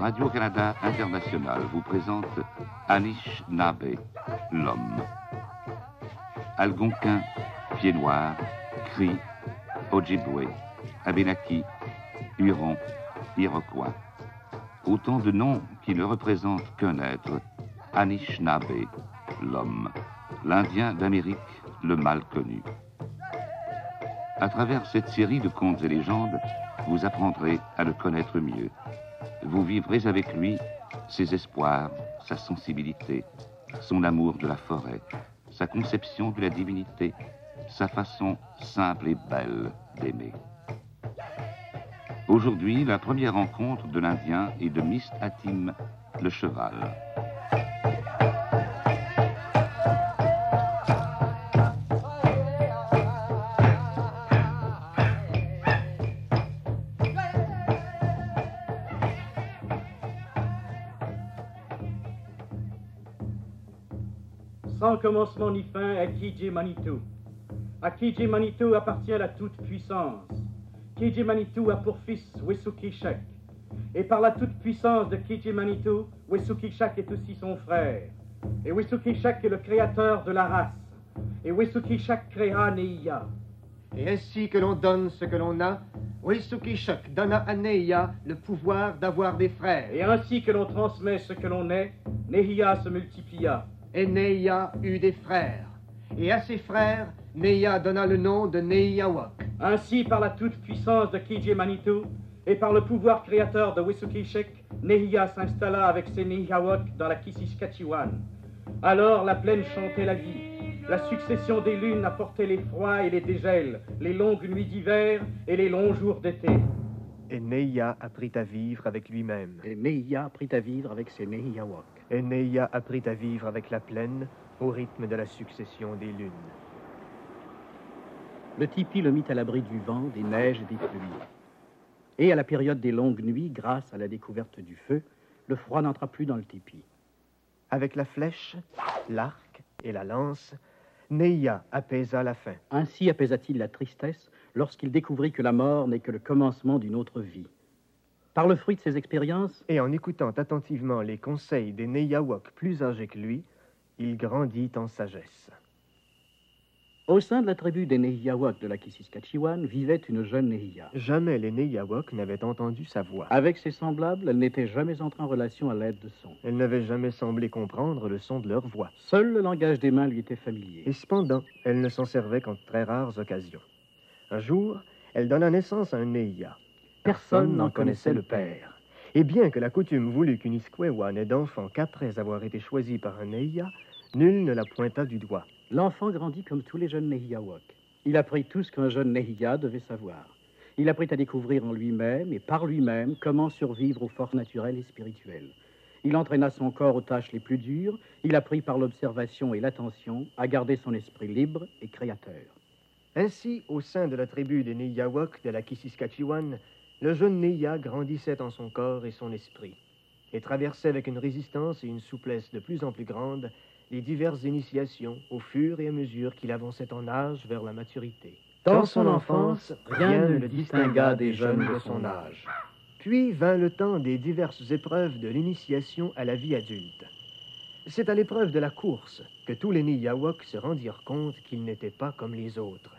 Radio-Canada International vous présente Anish Nabe, l'homme. Algonquin, pied noir, cri, Ojibwe, Abenaki, Huron, Iroquois. Autant de noms qui ne représentent qu'un être, Anishinaabe, l'homme, l'Indien d'Amérique, le mal connu. À travers cette série de contes et légendes, vous apprendrez à le connaître mieux vous vivrez avec lui ses espoirs, sa sensibilité, son amour de la forêt, sa conception de la divinité, sa façon simple et belle d'aimer. Aujourd'hui, la première rencontre de l'Indien et de Mist Hatim, le cheval. Commencement ni fin à Kiji Manitou. À Kiji Manitou appartient la toute-puissance. Kiji Manitou a pour fils Wesuki Shek. Et par la toute-puissance de Kiji Manitou, Wesuki Shek est aussi son frère. Et Wesuki Shek est le créateur de la race. Et Wesuki Shek créera Neiya. Et ainsi que l'on donne ce que l'on a, Wesuki Shek donna à Neiya le pouvoir d'avoir des frères. Et ainsi que l'on transmet ce que l'on est, Neiya se multiplia et Neia eut des frères. Et à ses frères, Neia donna le nom de Neiawak. Ainsi, par la toute-puissance de Kiji Manitou et par le pouvoir créateur de Wisukishek, Nehia s'installa avec ses Neiawak dans la Kisiskatchewan. Alors la plaine chantait la vie. La succession des lunes apportait les froids et les dégels, les longues nuits d'hiver et les longs jours d'été. Et Neia apprit à vivre avec lui-même. Et Neia apprit à vivre avec ses Neiawak. Et Neia apprit à vivre avec la plaine au rythme de la succession des lunes. Le tipi le mit à l'abri du vent, des neiges et des pluies. Et à la période des longues nuits, grâce à la découverte du feu, le froid n'entra plus dans le tipi. Avec la flèche, l'arc et la lance, Neia apaisa la faim. Ainsi apaisa-t-il la tristesse lorsqu'il découvrit que la mort n'est que le commencement d'une autre vie. Par le fruit de ses expériences, et en écoutant attentivement les conseils des Neyawak plus âgés que lui, il grandit en sagesse. Au sein de la tribu des Nehiyawak de la Kisiskatchewan vivait une jeune Nehiya. Jamais les Nehiyawak n'avaient entendu sa voix. Avec ses semblables, elle n'était jamais entrée en relation à l'aide de son. Elle n'avait jamais semblé comprendre le son de leur voix. Seul le langage des mains lui était familier. Et cependant, elle ne s'en servait qu'en très rares occasions. Un jour, elle donna naissance à un Nehiya. Personne n'en connaissait le père. Et bien que la coutume voulut qu'une Iskwewa n'ait d'enfant qu'après avoir été choisi par un Nehiya, nul ne la pointa du doigt. L'enfant grandit comme tous les jeunes Nehiyawak. Il apprit tout ce qu'un jeune Nehiya devait savoir. Il apprit à découvrir en lui-même et par lui-même comment survivre aux forces naturelles et spirituelles. Il entraîna son corps aux tâches les plus dures, il apprit par l'observation et l'attention à garder son esprit libre et créateur. Ainsi, au sein de la tribu des Nehiyawak de la Kisiskatchewan, le jeune Neya grandissait en son corps et son esprit, et traversait avec une résistance et une souplesse de plus en plus grande les diverses initiations au fur et à mesure qu'il avançait en âge vers la maturité. Dans son enfance, rien ne le distingua des jeunes de son âge. Puis vint le temps des diverses épreuves de l'initiation à la vie adulte. C'est à l'épreuve de la course que tous les Niyawak se rendirent compte qu'ils n'étaient pas comme les autres.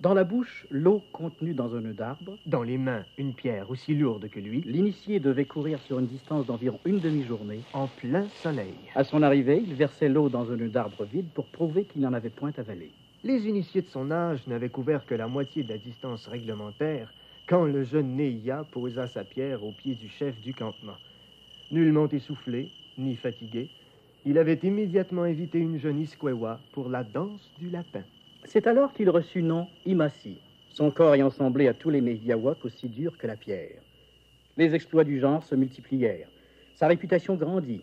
Dans la bouche, l'eau contenue dans un nœud d'arbre. Dans les mains, une pierre aussi lourde que lui. L'initié devait courir sur une distance d'environ une demi-journée. En plein soleil. À son arrivée, il versait l'eau dans un nœud d'arbre vide pour prouver qu'il n'en avait point avalé. Les initiés de son âge n'avaient couvert que la moitié de la distance réglementaire quand le jeune Neia posa sa pierre au pied du chef du campement. Nullement essoufflé, ni fatigué, il avait immédiatement invité une jeune Iskwewa pour la danse du lapin. C'est alors qu'il reçut nom Imasi, son corps ayant semblé à tous les Nehiyawak aussi dur que la pierre. Les exploits du genre se multiplièrent. Sa réputation grandit.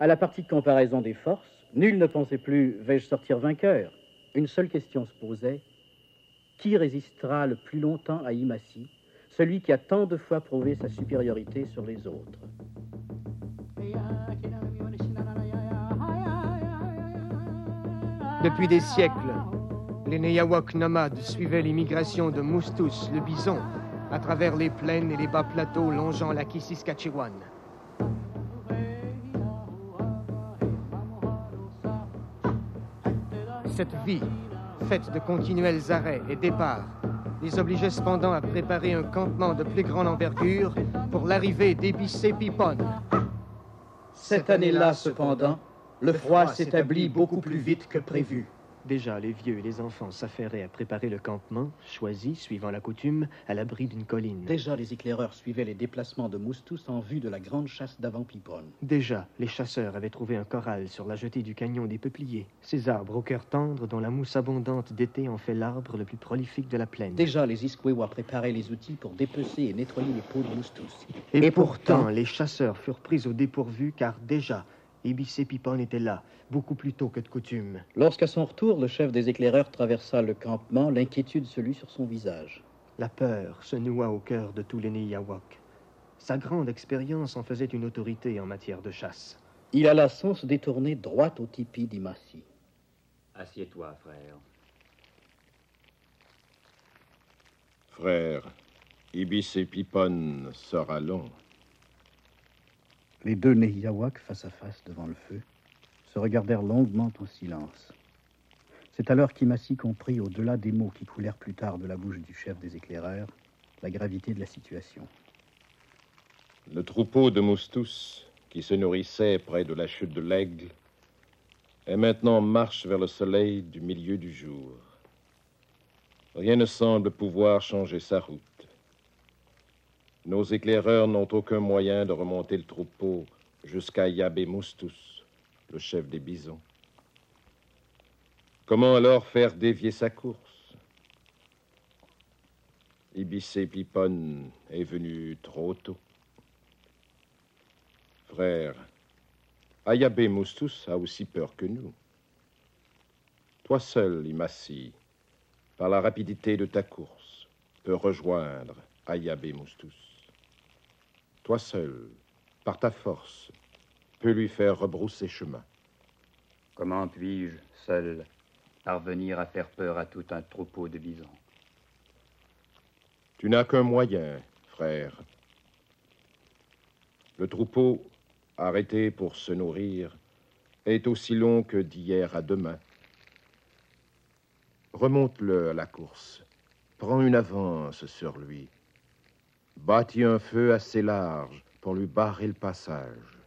À la partie de comparaison des forces, Nul ne pensait plus vais-je sortir vainqueur? Une seule question se posait qui résistera le plus longtemps à Imassi, celui qui a tant de fois prouvé sa supériorité sur les autres Depuis des siècles, les Neyawak nomades suivaient l'immigration de Moustous, le bison, à travers les plaines et les bas plateaux longeant la Kissiskatchewan. Cette vie, faite de continuels arrêts et départs, les obligeait cependant à préparer un campement de plus grande envergure pour l'arrivée d'Ebissé Pipon. Cette année-là, cependant, le froid s'établit beaucoup plus vite que prévu. Déjà, les vieux et les enfants s'affairaient à préparer le campement, choisi, suivant la coutume, à l'abri d'une colline. Déjà, les éclaireurs suivaient les déplacements de Moustous en vue de la grande chasse d'avant Pipon. Déjà, les chasseurs avaient trouvé un corral sur la jetée du canyon des Peupliers, ces arbres au cœur tendre dont la mousse abondante d'été en fait l'arbre le plus prolifique de la plaine. Déjà, les Iskwewa préparaient les outils pour dépecer et nettoyer les peaux de Moustous. Et, et pourtant, pourtant, les chasseurs furent pris au dépourvu car déjà, Ibissé Pipon était là, beaucoup plus tôt que de coutume. Lorsqu'à son retour, le chef des éclaireurs traversa le campement, l'inquiétude se lut sur son visage. La peur se noua au cœur de tous les Niyawak. Sa grande expérience en faisait une autorité en matière de chasse. Il alla sans se détourner droit au tipi d'Imassi. Assieds-toi, frère. Frère, Ibissé Pipon sera long. Les deux Nehiyawak, face à face devant le feu, se regardèrent longuement en silence. C'est alors qu'Imassi comprit, au-delà des mots qui coulèrent plus tard de la bouche du chef des éclaireurs, la gravité de la situation. Le troupeau de moustous, qui se nourrissait près de la chute de l'aigle, est maintenant en marche vers le soleil du milieu du jour. Rien ne semble pouvoir changer sa route. Nos éclaireurs n'ont aucun moyen de remonter le troupeau jusqu'à Yabé Moustous, le chef des bisons. Comment alors faire dévier sa course? Ibissé Pipon est venu trop tôt. Frère, Ayabé Moustous a aussi peur que nous. Toi seul, Imassi, par la rapidité de ta course, peux rejoindre Ayabé Moustous. Toi seul, par ta force, peux lui faire rebrousser chemin. Comment puis-je, seul, parvenir à faire peur à tout un troupeau de bisons? Tu n'as qu'un moyen, frère. Le troupeau, arrêté pour se nourrir, est aussi long que d'hier à demain. Remonte-le à la course. Prends une avance sur lui. Bâtis un feu assez large pour lui barrer le passage.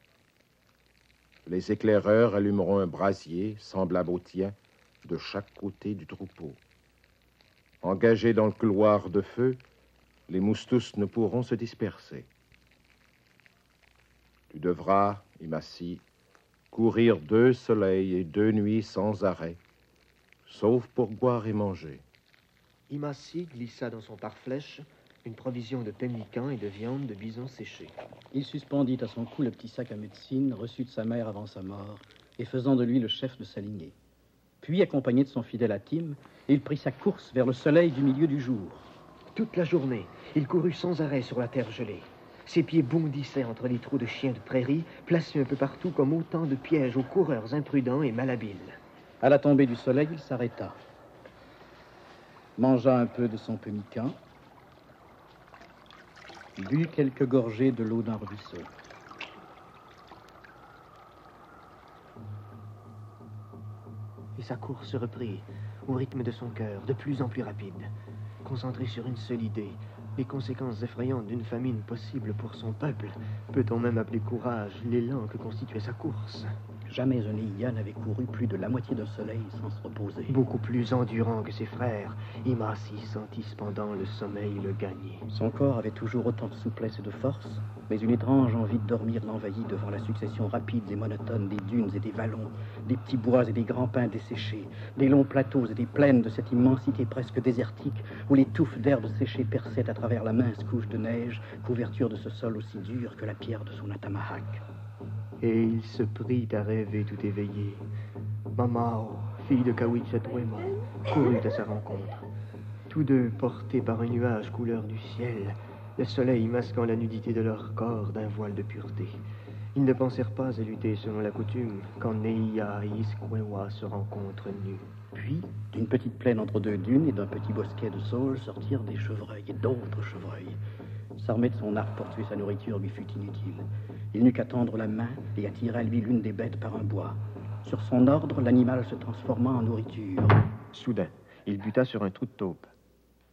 Les éclaireurs allumeront un brasier semblable au tien de chaque côté du troupeau. Engagés dans le couloir de feu, les moustous ne pourront se disperser. Tu devras, Imassi, courir deux soleils et deux nuits sans arrêt, sauf pour boire et manger. Imassi glissa dans son pare-flèche une provision de pemmican et de viande de bison séché. Il suspendit à son cou le petit sac à médecine reçu de sa mère avant sa mort et faisant de lui le chef de sa lignée. Puis, accompagné de son fidèle Hatim, il prit sa course vers le soleil du milieu du jour. Toute la journée, il courut sans arrêt sur la terre gelée. Ses pieds bondissaient entre les trous de chiens de prairie, placés un peu partout comme autant de pièges aux coureurs imprudents et malhabiles. À la tombée du soleil, il s'arrêta, mangea un peu de son pemmican, but quelques gorgées de l'eau d'un ruisseau. Et sa course se reprit, au rythme de son cœur, de plus en plus rapide. Concentré sur une seule idée, les conséquences effrayantes d'une famine possible pour son peuple. Peut-on même appeler courage l'élan que constituait sa course Jamais un Iya n'avait couru plus de la moitié d'un soleil sans se reposer. Beaucoup plus endurant que ses frères, Imasi sentit cependant le sommeil le gagner. Son corps avait toujours autant de souplesse et de force, mais une étrange envie de dormir l'envahit devant la succession rapide et monotone des dunes et des vallons, des petits bois et des grands pins desséchés, des longs plateaux et des plaines de cette immensité presque désertique où les touffes d'herbes séchées perçaient à travers la mince couche de neige, couverture de ce sol aussi dur que la pierre de son atamahak. Et il se prit à rêver tout éveillé, Mamao, fille de Kawichatwema, courut à sa rencontre. Tous deux portés par un nuage couleur du ciel, le soleil masquant la nudité de leur corps d'un voile de pureté. Ils ne pensèrent pas à lutter selon la coutume quand Neia et Iskwewa se rencontrent nus. Puis, d'une petite plaine entre deux dunes et d'un petit bosquet de saules sortirent des chevreuils et d'autres chevreuils. S'armer de son arc pour tuer sa nourriture lui fut inutile. Il n'eut qu'à tendre la main et à tirer à lui l'une des bêtes par un bois. Sur son ordre, l'animal se transforma en nourriture. Soudain, il buta sur un trou de taupe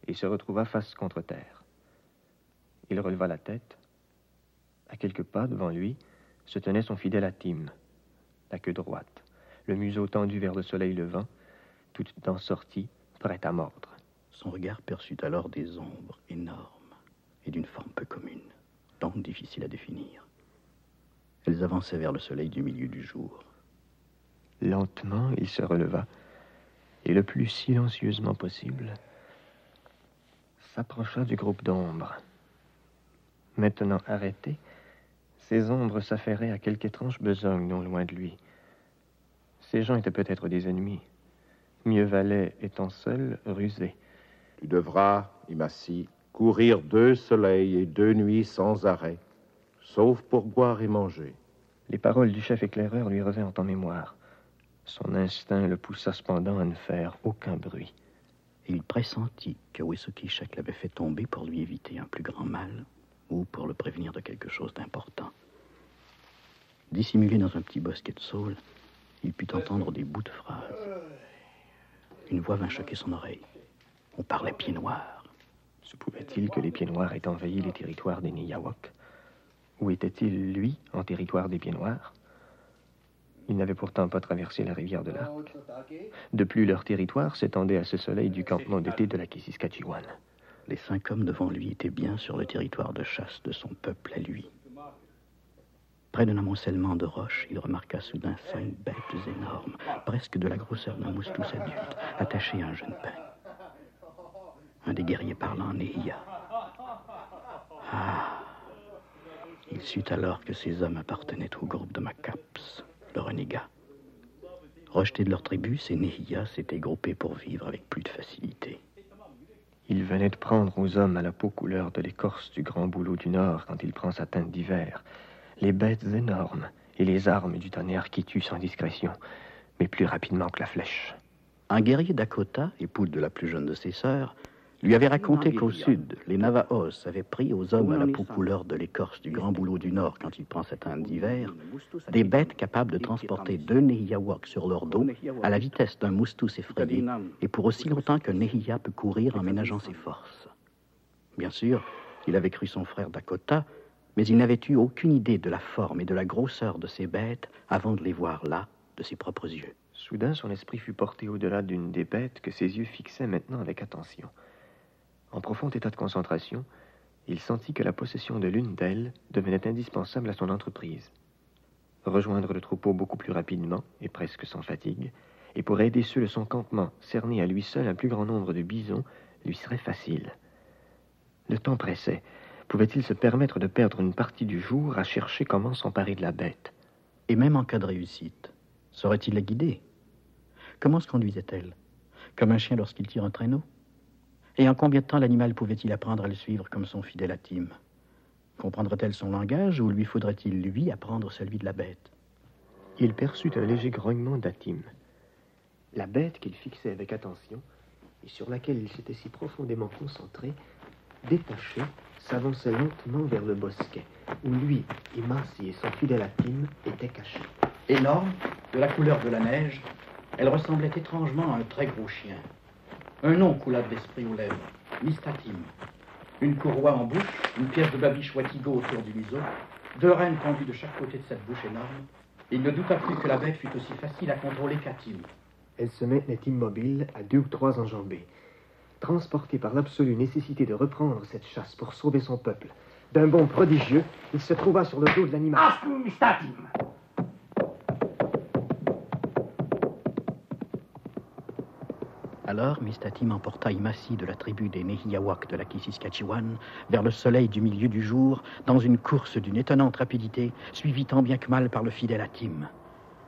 et se retrouva face contre terre. Il releva la tête. À quelques pas devant lui se tenait son fidèle Atim, la queue droite, le museau tendu vers le soleil levant, toute dent sortie, prête à mordre. Son regard perçut alors des ombres énormes et d'une forme peu commune, donc difficile à définir. Elles avançaient vers le soleil du milieu du jour. Lentement, il se releva et le plus silencieusement possible s'approcha du groupe d'ombres. Maintenant arrêté, ces ombres s'affairaient à quelque étrange besogne non loin de lui. Ces gens étaient peut-être des ennemis. Mieux valait, étant seul, rusé. Tu devras, Imassi, courir deux soleils et deux nuits sans arrêt, sauf pour boire et manger. Les paroles du chef éclaireur lui revinrent en mémoire. Son instinct le poussa cependant à ne faire aucun bruit. Il pressentit que Wesuki Shek l'avait fait tomber pour lui éviter un plus grand mal ou pour le prévenir de quelque chose d'important. Dissimulé dans un petit bosquet de saules, il put entendre des bouts de phrases. Une voix vint choquer son oreille. On parlait pieds noirs. Se pouvait-il que les pieds noirs aient envahi les territoires des Niyawak Ou était-il, lui, en territoire des pieds noirs? Il n'avait pourtant pas traversé la rivière de l'Arc. De plus, leur territoire s'étendait à ce soleil du campement d'été de la Kisiskachiwan. Les cinq hommes devant lui étaient bien sur le territoire de chasse de son peuple à lui. Près d'un amoncellement de roches, il remarqua soudain cinq bêtes énormes, presque de la grosseur d'un moustous adulte, attachées à un jeune pain un des guerriers parlants Nehia. Ah Il sut alors que ces hommes appartenaient au groupe de Macaps, le renégat. Rejetés de leur tribu, ces Nehia s'étaient groupés pour vivre avec plus de facilité. Il venait de prendre aux hommes à la peau couleur de l'écorce du grand bouleau du Nord quand il prend sa teinte d'hiver, les bêtes énormes et les armes du tonnerre qui tuent sans discrétion, mais plus rapidement que la flèche. Un guerrier Dakota, époux de la plus jeune de ses sœurs, lui avait raconté qu'au sud, les Navajos avaient pris aux hommes à la peau couleur de l'écorce du Grand Boulot du Nord quand ils prend cette d'hiver, des bêtes capables de transporter deux Nehiyawak sur leur dos à la vitesse d'un moustous effrayé et pour aussi longtemps qu'un Nehiya peut courir en ménageant ses forces. Bien sûr, il avait cru son frère Dakota, mais il n'avait eu aucune idée de la forme et de la grosseur de ces bêtes avant de les voir là, de ses propres yeux. Soudain, son esprit fut porté au-delà d'une des bêtes que ses yeux fixaient maintenant avec attention. En profond état de concentration, il sentit que la possession de l'une d'elles devenait indispensable à son entreprise. Rejoindre le troupeau beaucoup plus rapidement et presque sans fatigue, et pour aider ceux de son campement, cerner à lui seul un plus grand nombre de bisons, lui serait facile. Le temps pressait. Pouvait-il se permettre de perdre une partie du jour à chercher comment s'emparer de la bête? Et même en cas de réussite, saurait-il la guider? Comment se conduisait-elle? Comme un chien lorsqu'il tire un traîneau? Et en combien de temps l'animal pouvait-il apprendre à le suivre comme son fidèle Atim Comprendrait-elle son langage ou lui faudrait-il, lui, apprendre celui de la bête? Il perçut un léger grognement d'Atim. La bête qu'il fixait avec attention et sur laquelle il s'était si profondément concentré, détachée, s'avançait lentement vers le bosquet, où lui, Imassi et son fidèle Atim étaient cachés. Énorme, de la couleur de la neige, elle ressemblait étrangement à un très gros chien. Un nom coula de l'esprit aux lèvres, Mistatim. Une courroie en bouche, une pièce de babiche watigo autour du museau, deux rênes tendues de chaque côté de cette bouche énorme. Il ne douta plus que la bête fût aussi facile à contrôler qu'Atim. Elle se maintenait immobile à deux ou trois enjambées. Transporté par l'absolue nécessité de reprendre cette chasse pour sauver son peuple, d'un bond prodigieux, il se trouva sur le dos de l'animal. Mistatim Alors, Mistatim emporta Imassi de la tribu des Nehiyawak de la Kisiskachiwan vers le soleil du milieu du jour, dans une course d'une étonnante rapidité, suivie tant bien que mal par le fidèle Atim.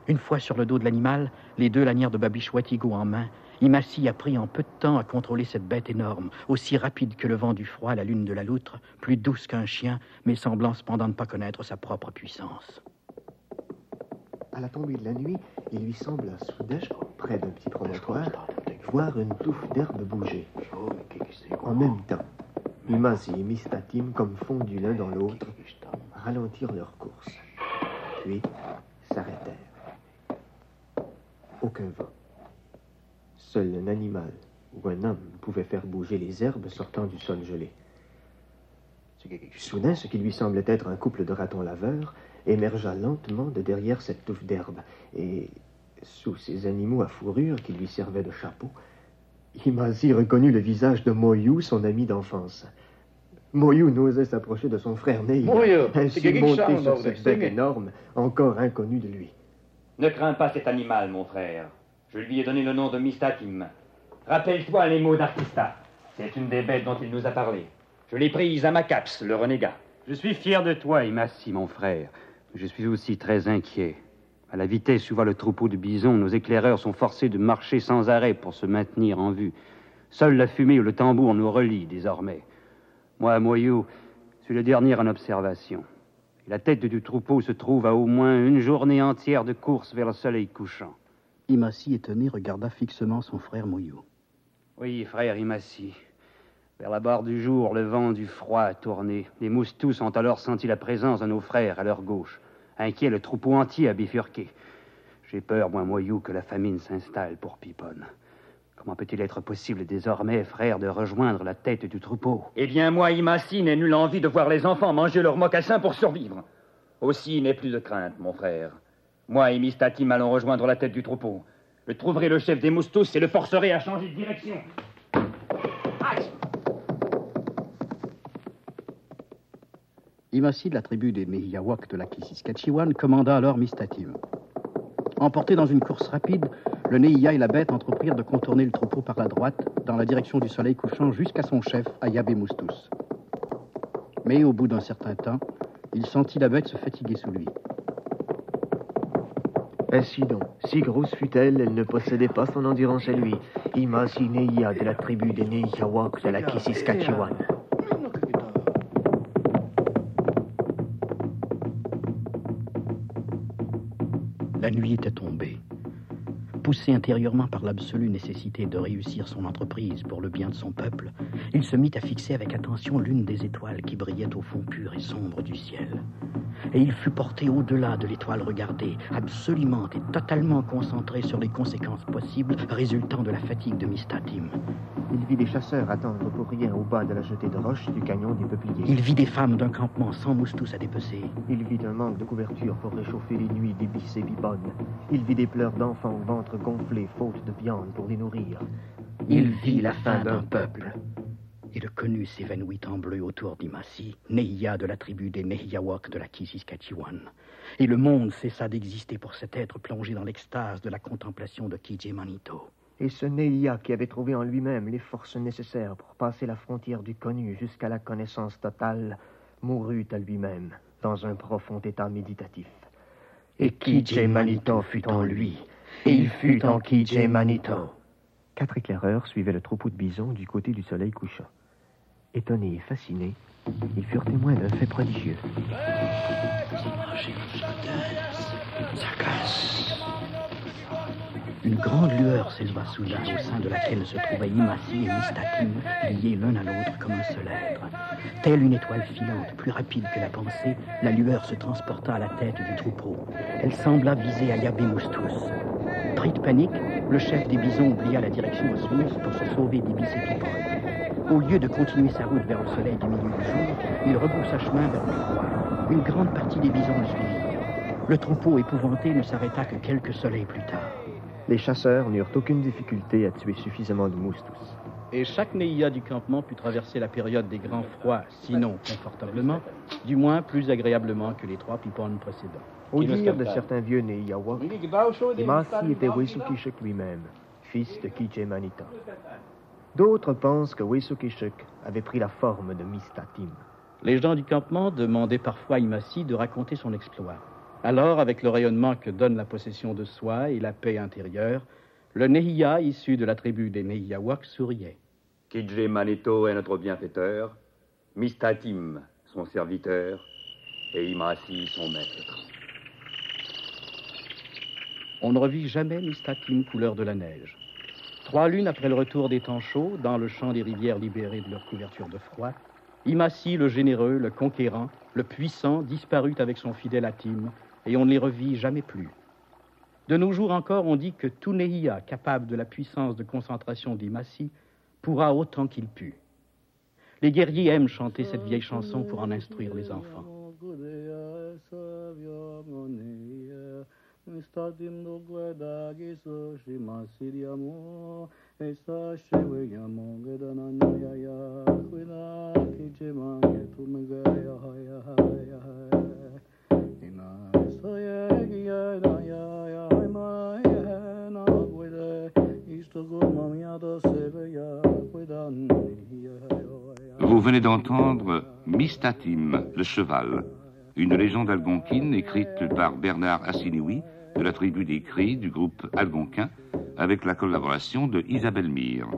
Une fois sur le dos de l'animal, les deux lanières de Babiche Watigo en main, Imassi a pris en peu de temps à contrôler cette bête énorme, aussi rapide que le vent du froid, la lune de la loutre, plus douce qu'un chien, mais semblant cependant ne pas connaître sa propre puissance. À la tombée de la nuit, il lui semble soudain, près d'un petit promontoire, voir une touffe d'herbe bouger. En même temps, Imassi et Mistatim, comme fondus l'un dans l'autre, ralentirent leur course, puis s'arrêtèrent. Aucun vent. Seul un animal ou un homme pouvait faire bouger les herbes sortant du sol gelé. Soudain, ce qui lui semblait être un couple de ratons laveurs émergea lentement de derrière cette touffe d'herbe, et sous ces animaux à fourrure qui lui servaient de chapeau, Imasi reconnut le visage de Moyou, son ami d'enfance. Moyou n'osait s'approcher de son frère né, ainsi monté sur cette bête énorme, encore inconnue de lui. Ne crains pas cet animal, mon frère. Je lui ai donné le nom de Mistatim. Rappelle-toi les mots d'Artista. C'est une des bêtes dont il nous a parlé. Je l'ai prise à Macaps, le renégat. Je suis fier de toi, Imassi, mon frère. Je suis aussi très inquiet. À la vitesse où va le troupeau de bisons, nos éclaireurs sont forcés de marcher sans arrêt pour se maintenir en vue. Seule la fumée ou le tambour nous relie désormais. Moi, Moyou, suis le dernier en observation. la tête du troupeau se trouve à au moins une journée entière de course vers le soleil couchant. Imassi, étonné, regarda fixement son frère Moyou. Oui, frère Imassi. Vers la barre du jour, le vent du froid a tourné. Les moustous ont alors senti la présence de nos frères à leur gauche. Inquiet, le troupeau entier a bifurqué. J'ai peur, moi, Moyou, que la famine s'installe pour Piponne. Comment peut-il être possible désormais, frère, de rejoindre la tête du troupeau? Eh bien, moi, Imassi, n'ai nulle envie de voir les enfants manger leurs mocassins pour survivre. Aussi, n'ai plus de crainte, mon frère. Moi et Mistatim allons rejoindre la tête du troupeau. Je trouverai le chef des moustous et le forcerai à changer de direction. Imassi de la tribu des Mehiyawak de la Kisiskatchewan commanda alors Mistatim. Emportés dans une course rapide, le Neia et la bête entreprirent de contourner le troupeau par la droite, dans la direction du soleil couchant, jusqu'à son chef, Ayabe Moustous. Mais au bout d'un certain temps, il sentit la bête se fatiguer sous lui. Ainsi donc, si grosse fut-elle, elle ne possédait pas son endurance à lui. Imasi Neia de la tribu des Nehiyawak de la Kisiskatchewan. La nuit était tombée. Poussé intérieurement par l'absolue nécessité de réussir son entreprise pour le bien de son peuple, il se mit à fixer avec attention l'une des étoiles qui brillait au fond pur et sombre du ciel. Et il fut porté au-delà de l'étoile regardée, absolument et totalement concentré sur les conséquences possibles résultant de la fatigue de Mistatim. Il vit des chasseurs attendre pour rien au bas de la jetée de roches du canyon des peupliers. Il vit des femmes d'un campement sans moustous à dépecer. Il vit un manque de couverture pour réchauffer les nuits des et bipones. Il vit des pleurs d'enfants au ventre gonflé, faute de viande pour les nourrir. Il vit la fin d'un peuple. Et le connu s'évanouit en bleu autour d'Imassi, Neia de la tribu des Nehiyawak de la Kisiskatchewan. Et le monde cessa d'exister pour cet être plongé dans l'extase de la contemplation de Kije Manito. Et ce Neia qui avait trouvé en lui-même les forces nécessaires pour passer la frontière du connu jusqu'à la connaissance totale, mourut à lui-même dans un profond état méditatif. Et Kije Manito fut en lui, et il fut en Kije Manito. Quatre éclaireurs suivaient le troupeau de bisons du côté du soleil couchant. Étonnés et fascinés, ils furent témoins d'un fait prodigieux. Grande lueur s'éleva soudain au sein de laquelle se trouvaient Imassi et Mistakim, liés l'un à l'autre comme un seul être. Telle une étoile filante, plus rapide que la pensée, la lueur se transporta à la tête du troupeau. Elle sembla viser Ayabe Moustous. Pris de panique, le chef des bisons oublia la direction à suivre pour se sauver des bicépipodes. Au lieu de continuer sa route vers le soleil du milieu du jour, il rebroussa chemin vers le froid. Une grande partie des bisons le suivirent. Le troupeau épouvanté ne s'arrêta que quelques soleils plus tard. Les chasseurs n'eurent aucune difficulté à tuer suffisamment de moustous. Et chaque Neia du campement put traverser la période des grands froids, sinon confortablement, du moins plus agréablement que les trois pipones précédents. Au dire de certains vieux Nehiyawak, Imasi était Wesukishuk lui-même, fils de Kije Manita. D'autres pensent que Wesukishuk avait pris la forme de Mistatim. Les gens du campement demandaient parfois à Imasi de raconter son exploit. Alors, avec le rayonnement que donne la possession de soi et la paix intérieure, le Nehia, issu de la tribu des Nehiyawak, souriait. Kijé Manito est notre bienfaiteur, Mistatim, son serviteur, et Imasi, son maître. On ne revit jamais Mistatim couleur de la neige. Trois lunes après le retour des temps chauds, dans le champ des rivières libérées de leur couverture de froid, Imasi, le généreux, le conquérant, le puissant, disparut avec son fidèle Atim, et on ne les revit jamais plus. De nos jours encore, on dit que tout Nehia, capable de la puissance de concentration d'Imasi, pourra autant qu'il put. Les guerriers aiment chanter cette vieille chanson pour en instruire les enfants. Vous venez d'entendre Mistatim, le cheval, une légende algonquine écrite par Bernard Assinioui de la tribu des Cris du groupe algonquin avec la collaboration de Isabelle Mire.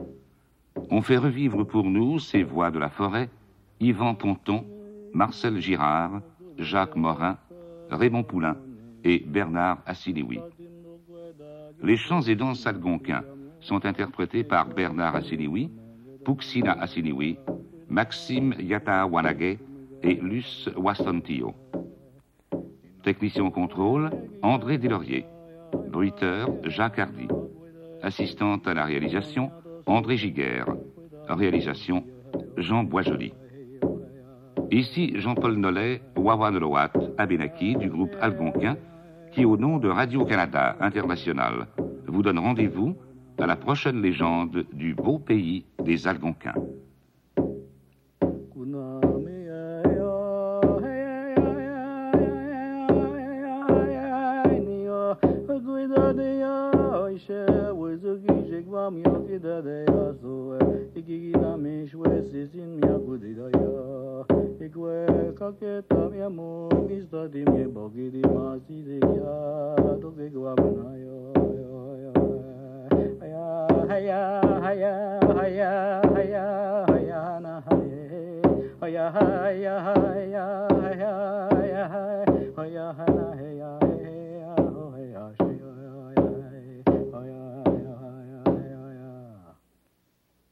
On fait revivre pour nous ces voix de la forêt, Yvan Ponton, Marcel Girard, Jacques Morin, Raymond Poulain et Bernard Assinioui. Les chants et danses algonquins sont interprétés par Bernard Assinioui, Puxina Assinioui, Maxime Yatawanage et Luce Wassantio. Technicien au contrôle, André Deslauriers. Bruiteur, Jacques Hardy. Assistante à la réalisation, André Giguère. Réalisation, Jean Boisjoli. Ici Jean-Paul Nollet, Wawanloat, Abenaki du groupe algonquin, qui au nom de Radio-Canada International vous donne rendez-vous à la prochaine légende du beau pays des Algonquins.